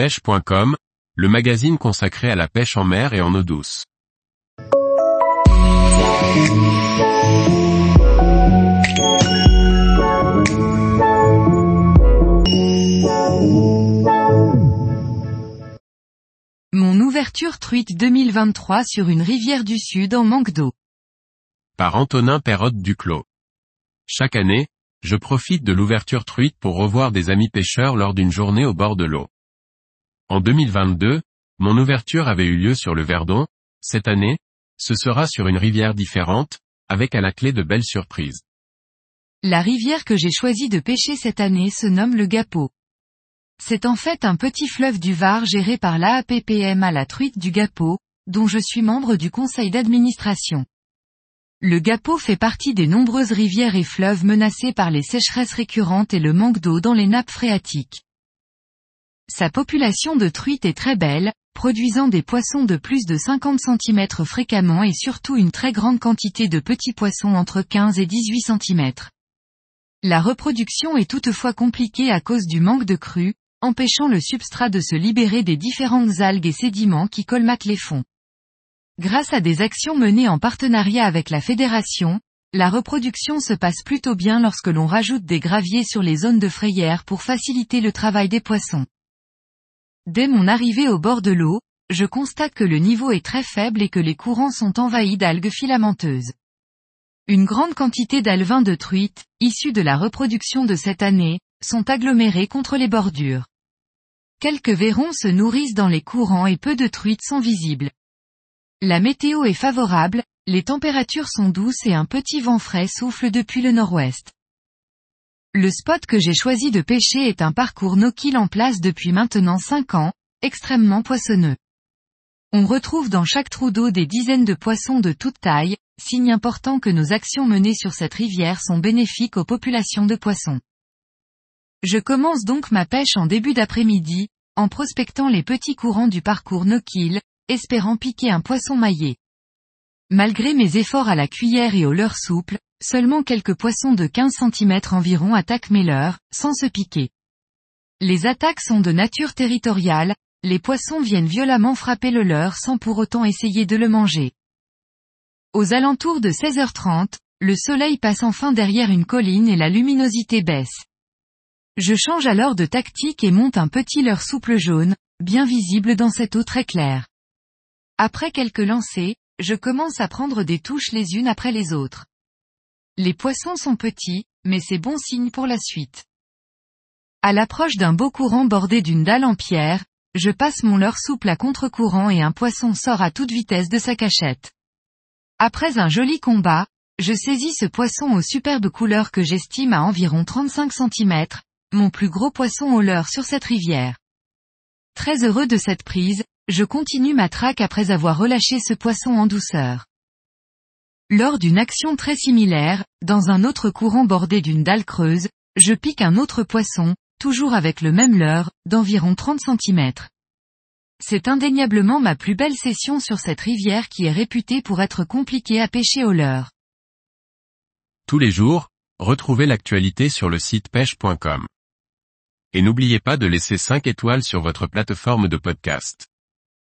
pêche.com, le magazine consacré à la pêche en mer et en eau douce. Mon ouverture truite 2023 sur une rivière du Sud en manque d'eau. Par Antonin Perrotte Duclos. Chaque année, je profite de l'ouverture truite pour revoir des amis pêcheurs lors d'une journée au bord de l'eau. En 2022, mon ouverture avait eu lieu sur le Verdon, cette année, ce sera sur une rivière différente, avec à la clé de belles surprises. La rivière que j'ai choisi de pêcher cette année se nomme le Gapo. C'est en fait un petit fleuve du Var géré par l'AAPPM à la truite du Gapo, dont je suis membre du conseil d'administration. Le Gapo fait partie des nombreuses rivières et fleuves menacés par les sécheresses récurrentes et le manque d'eau dans les nappes phréatiques. Sa population de truites est très belle, produisant des poissons de plus de 50 cm fréquemment et surtout une très grande quantité de petits poissons entre 15 et 18 cm. La reproduction est toutefois compliquée à cause du manque de crues, empêchant le substrat de se libérer des différentes algues et sédiments qui colmatent les fonds. Grâce à des actions menées en partenariat avec la fédération, la reproduction se passe plutôt bien lorsque l'on rajoute des graviers sur les zones de frayère pour faciliter le travail des poissons. Dès mon arrivée au bord de l'eau, je constate que le niveau est très faible et que les courants sont envahis d'algues filamenteuses. Une grande quantité d'alevins de truites, issus de la reproduction de cette année, sont agglomérés contre les bordures. Quelques verrons se nourrissent dans les courants et peu de truites sont visibles. La météo est favorable, les températures sont douces et un petit vent frais souffle depuis le nord-ouest. Le spot que j'ai choisi de pêcher est un parcours no-kill en place depuis maintenant 5 ans, extrêmement poissonneux. On retrouve dans chaque trou d'eau des dizaines de poissons de toute taille, signe important que nos actions menées sur cette rivière sont bénéfiques aux populations de poissons. Je commence donc ma pêche en début d'après-midi, en prospectant les petits courants du parcours no-kill, espérant piquer un poisson maillé. Malgré mes efforts à la cuillère et au leurre souple, seulement quelques poissons de 15 cm environ attaquent mes leurres, sans se piquer. Les attaques sont de nature territoriale, les poissons viennent violemment frapper le leurre sans pour autant essayer de le manger. Aux alentours de 16h30, le soleil passe enfin derrière une colline et la luminosité baisse. Je change alors de tactique et monte un petit leurre souple jaune, bien visible dans cette eau très claire. Après quelques lancers, je commence à prendre des touches les unes après les autres. Les poissons sont petits, mais c'est bon signe pour la suite. À l'approche d'un beau courant bordé d'une dalle en pierre, je passe mon leurre souple à contre-courant et un poisson sort à toute vitesse de sa cachette. Après un joli combat, je saisis ce poisson aux superbes couleurs que j'estime à environ 35 cm, mon plus gros poisson au leurre sur cette rivière. Très heureux de cette prise, je continue ma traque après avoir relâché ce poisson en douceur. Lors d'une action très similaire, dans un autre courant bordé d'une dalle creuse, je pique un autre poisson, toujours avec le même leurre, d'environ 30 cm. C'est indéniablement ma plus belle session sur cette rivière qui est réputée pour être compliquée à pêcher au leurre. Tous les jours, retrouvez l'actualité sur le site pêche.com. Et n'oubliez pas de laisser 5 étoiles sur votre plateforme de podcast.